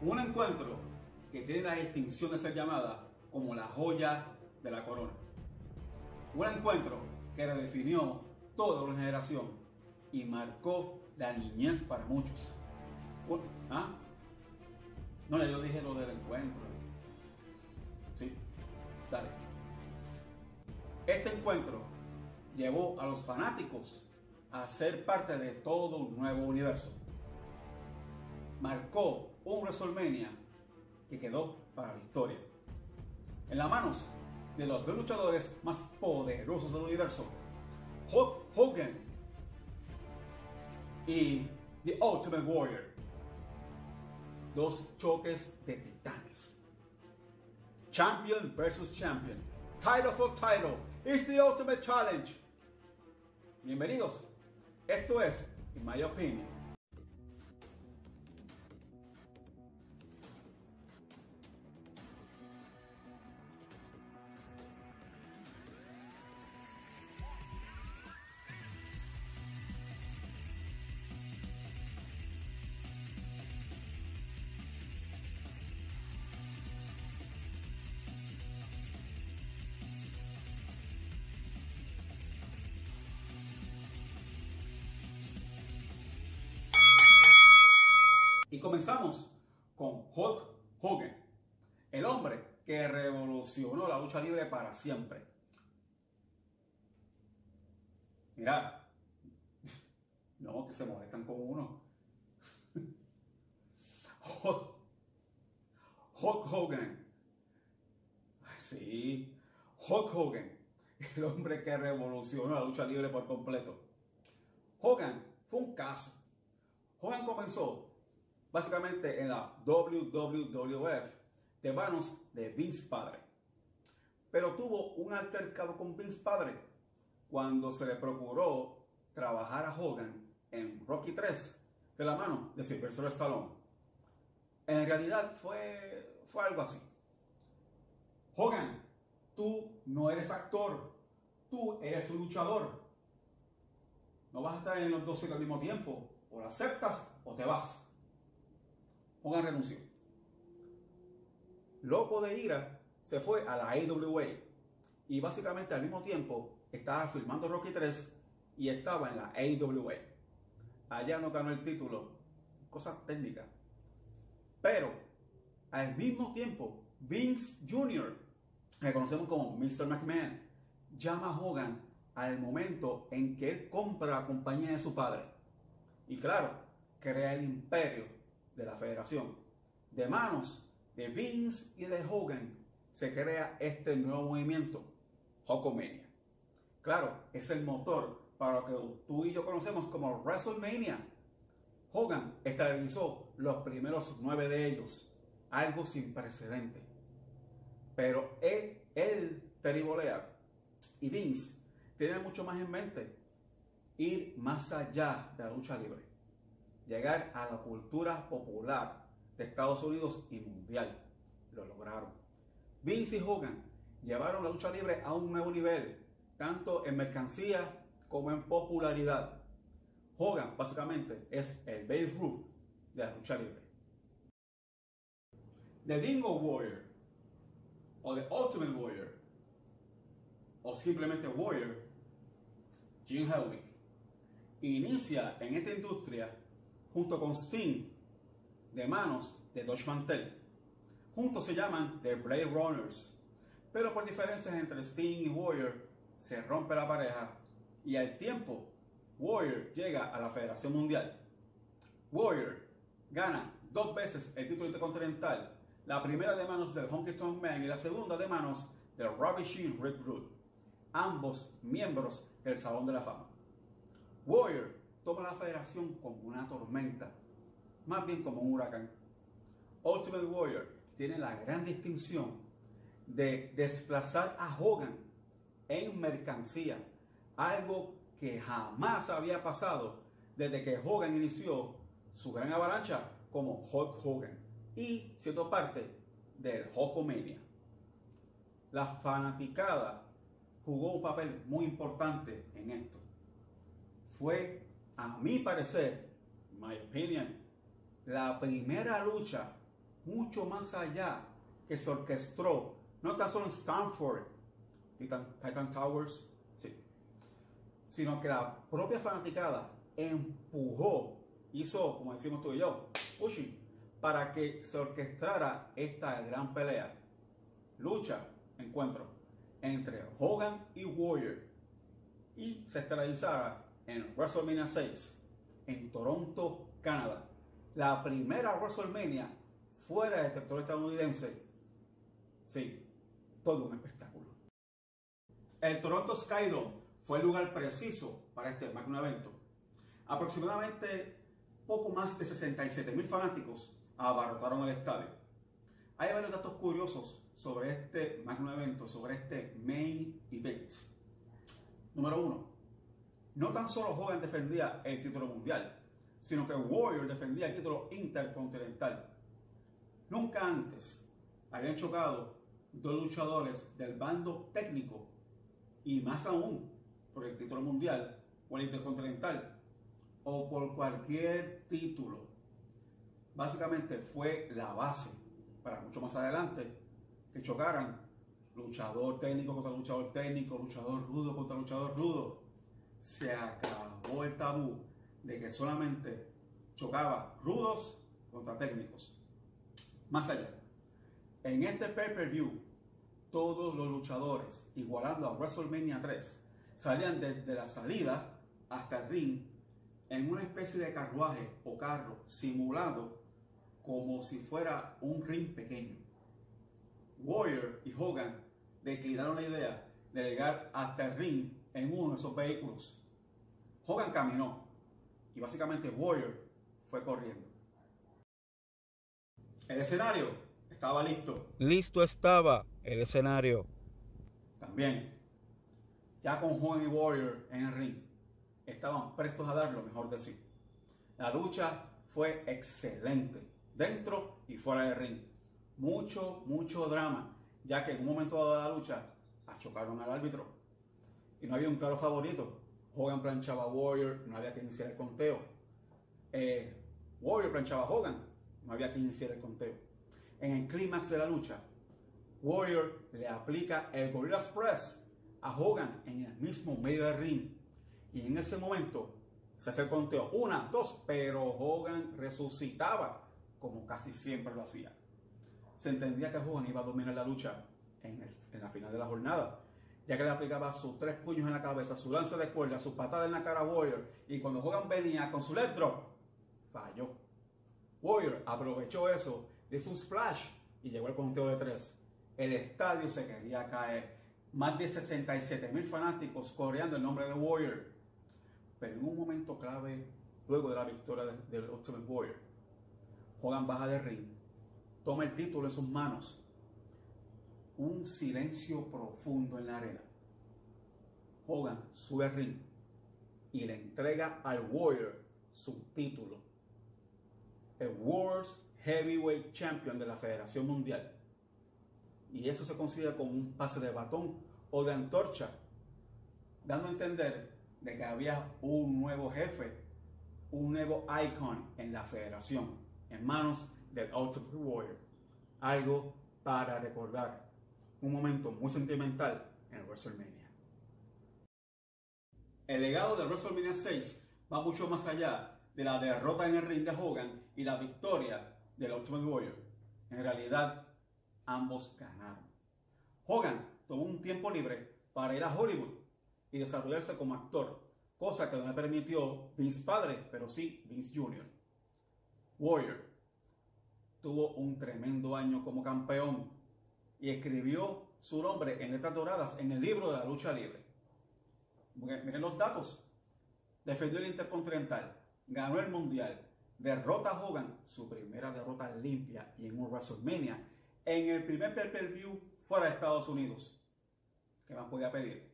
Un encuentro que tiene la distinción de ser llamada como la joya de la corona. Un encuentro que redefinió toda una generación y marcó la niñez para muchos. ¿Ah? No, yo dije lo del encuentro. Sí, dale. Este encuentro llevó a los fanáticos a ser parte de todo un nuevo universo. Marcó un WrestleMania que quedó para la historia. En las manos de los dos luchadores más poderosos del universo, Hulk Hogan y The Ultimate Warrior. Dos choques de titanes. Champion versus champion. Title for title. It's the ultimate challenge. Bienvenidos. Esto es, in my opinion, Y comenzamos con Hulk Hogan, el hombre que revolucionó la lucha libre para siempre. Mira, no, que se molestan con uno. Hulk, Hogan. Sí, Hulk Hogan, el hombre que revolucionó la lucha libre por completo. Hogan fue un caso. Hogan comenzó básicamente en la WWF de manos de Vince Padre. Pero tuvo un altercado con Vince Padre cuando se le procuró trabajar a Hogan en Rocky 3 de la mano de Sylvester Stallone. En realidad fue, fue algo así. Hogan, tú no eres actor, tú eres un luchador. No vas a estar en los dos al mismo tiempo. O lo aceptas o te vas. Hogan renunció. Loco de ira, se fue a la AWA y básicamente al mismo tiempo estaba filmando Rocky 3 y estaba en la AWA. Allá no ganó el título, cosas técnicas. Pero al mismo tiempo, Vince Jr., que conocemos como Mr. McMahon, llama a Hogan al momento en que él compra la compañía de su padre. Y claro, crea el imperio de la federación. De manos de Vince y de Hogan se crea este nuevo movimiento, Hulkamania. Claro, es el motor para lo que tú y yo conocemos como WrestleMania. Hogan estabilizó los primeros nueve de ellos, algo sin precedente. Pero él, él Terry y Vince tienen mucho más en mente, ir más allá de la lucha libre llegar a la cultura popular de Estados Unidos y mundial. Lo lograron. Vince y Hogan llevaron la lucha libre a un nuevo nivel, tanto en mercancía como en popularidad. Hogan básicamente es el Babe Ruth de la lucha libre. The Dingo Warrior o The Ultimate Warrior o simplemente Warrior, Jim Hellwig, inicia en esta industria junto con Sting de manos de Dodge Mantel. Juntos se llaman The Blade Runners, pero por diferencias entre Sting y Warrior se rompe la pareja y al tiempo Warrior llega a la Federación Mundial. Warrior gana dos veces el título intercontinental, la primera de manos del Honky Tonk Man y la segunda de manos del Shield Rick Rude, ambos miembros del Salón de la Fama. Warrior toma la federación como una tormenta, más bien como un huracán. Ultimate Warrior tiene la gran distinción de desplazar a Hogan en mercancía, algo que jamás había pasado desde que Hogan inició su gran avalancha como Hulk Hogan y siendo parte del Hulkamania. La fanaticada jugó un papel muy importante en esto. Fue a mi parecer, my opinion, la primera lucha mucho más allá que se orquestó, no tan solo en Stanford, Titan, Towers, sí, sino que la propia fanaticada empujó, hizo, como decimos tú y yo, pushing, para que se orquestara esta gran pelea, lucha, encuentro entre Hogan y Warrior y se esterilizara en WrestleMania 6 en Toronto, Canadá. La primera WrestleMania fuera del territorio estadounidense. Sí, todo un espectáculo. El Toronto Skydome fue el lugar preciso para este magno evento. Aproximadamente poco más de 67 mil fanáticos abarrotaron el estadio. Hay varios datos curiosos sobre este magno evento, sobre este main event. Número uno, no tan solo Hogan defendía el título mundial, sino que Warrior defendía el título intercontinental. Nunca antes habían chocado dos luchadores del bando técnico y más aún por el título mundial o el intercontinental o por cualquier título. Básicamente fue la base para mucho más adelante que chocaran luchador técnico contra luchador técnico, luchador rudo contra luchador rudo. Se acabó el tabú de que solamente chocaba rudos contra técnicos. Más allá, en este pay-per-view, todos los luchadores, igualando a WrestleMania 3, salían desde la salida hasta el ring en una especie de carruaje o carro simulado como si fuera un ring pequeño. Warrior y Hogan declinaron la idea de llegar hasta el ring en uno de esos vehículos. Hogan caminó y básicamente Warrior fue corriendo. El escenario estaba listo. Listo estaba el escenario. También, ya con Hogan y Warrior en el ring, estaban prestos a dar lo mejor de sí. La lucha fue excelente, dentro y fuera del ring. Mucho, mucho drama, ya que en un momento dado de la lucha chocaron al árbitro. Y no había un claro favorito. Hogan planchaba a Warrior, no había que iniciar el conteo. Eh, Warrior planchaba a Hogan, no había que iniciar el conteo. En el clímax de la lucha, Warrior le aplica el Gorilla Press a Hogan en el mismo medio del ring. Y en ese momento se hace el conteo. Una, dos, pero Hogan resucitaba como casi siempre lo hacía. Se entendía que Hogan iba a dominar la lucha en, la final de la jornada, ya que le aplicaba sus tres puños en la cabeza, su lanza de cuerda, su patada en la cara a Warrior, y cuando Hogan venía con su drop, falló. Warrior aprovechó eso, le hizo un splash y llegó al conteo de tres. El estadio se quería caer. Más de 67 mil fanáticos corriendo el nombre de Warrior. Pero en un momento clave, luego de la victoria del Ultimate Warrior, Hogan baja de ring, toma el título en sus manos un silencio profundo en la arena. Hogan sube al ring y le entrega al Warrior su título. El World's Heavyweight Champion de la Federación Mundial. Y eso se considera como un pase de batón o de antorcha, dando a entender de que había un nuevo jefe, un nuevo icon en la federación, en manos del Ultimate Warrior. Algo para recordar un momento muy sentimental en WrestleMania. El legado de WrestleMania 6 va mucho más allá de la derrota en el ring de Hogan y la victoria del Ultimate Warrior. En realidad, ambos ganaron. Hogan tomó un tiempo libre para ir a Hollywood y desarrollarse como actor, cosa que no le permitió Vince padre, pero sí Vince Jr. Warrior tuvo un tremendo año como campeón y escribió su nombre en letras doradas en el libro de la lucha libre. Miren los datos. Defendió el Intercontinental, ganó el Mundial, derrota a Hogan, su primera derrota limpia y en un WrestleMania, en el primer pay-per-view fuera de Estados Unidos. ¿Qué más podía pedir?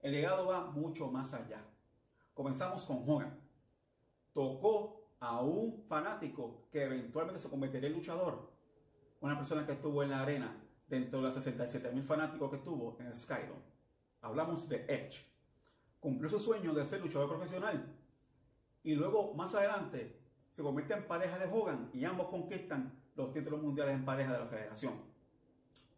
El legado va mucho más allá. Comenzamos con Hogan. Tocó a un fanático que eventualmente se convertiría en luchador. Una persona que estuvo en la arena dentro de los 67 mil fanáticos que tuvo en el Skydome. Hablamos de Edge. Cumplió su sueño de ser luchador profesional y luego, más adelante, se convierte en pareja de Hogan y ambos conquistan los títulos mundiales en pareja de la federación.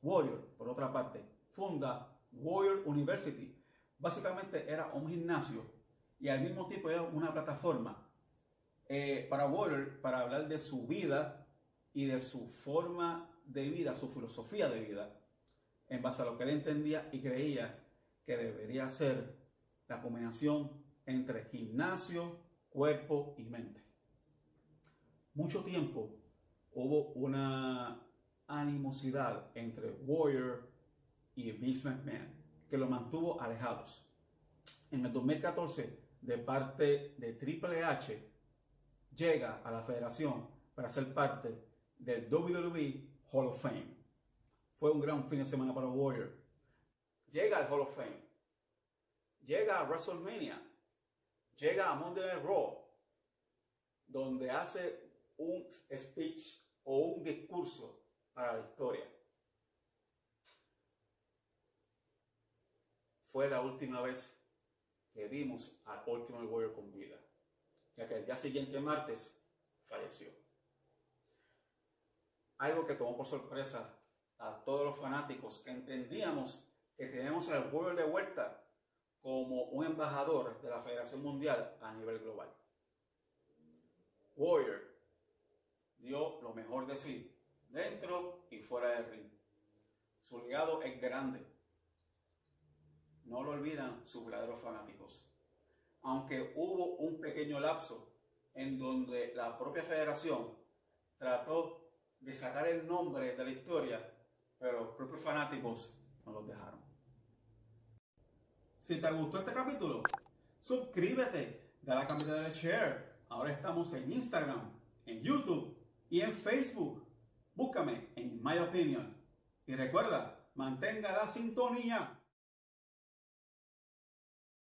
Warrior, por otra parte, funda Warrior University. Básicamente era un gimnasio y al mismo tiempo era una plataforma eh, para Warrior para hablar de su vida y de su forma de vida, su filosofía de vida, en base a lo que él entendía y creía que debería ser la combinación entre gimnasio, cuerpo y mente. Mucho tiempo hubo una animosidad entre Warrior y McMahon que lo mantuvo alejados. En el 2014, de parte de Triple H, llega a la federación para ser parte del WWE Hall of Fame. Fue un gran fin de semana para Warrior. Llega al Hall of Fame. Llega a WrestleMania. Llega a Monday Night Raw. Donde hace un speech o un discurso para la historia. Fue la última vez que vimos al Ultimate Warrior con vida, ya que el día siguiente, martes, falleció. Algo que tomó por sorpresa a todos los fanáticos que entendíamos que tenemos al Warrior de vuelta como un embajador de la Federación Mundial a nivel global. Warrior dio lo mejor de sí, dentro y fuera del ring. Su legado es grande. No lo olvidan sus verdaderos fanáticos. Aunque hubo un pequeño lapso en donde la propia federación trató sacar el nombre de la historia, pero los propios fanáticos no los dejaron. Si te gustó este capítulo, suscríbete, dale a campanita de share. Ahora estamos en Instagram, en YouTube y en Facebook. Búscame en My Opinion. Y recuerda, mantenga la sintonía.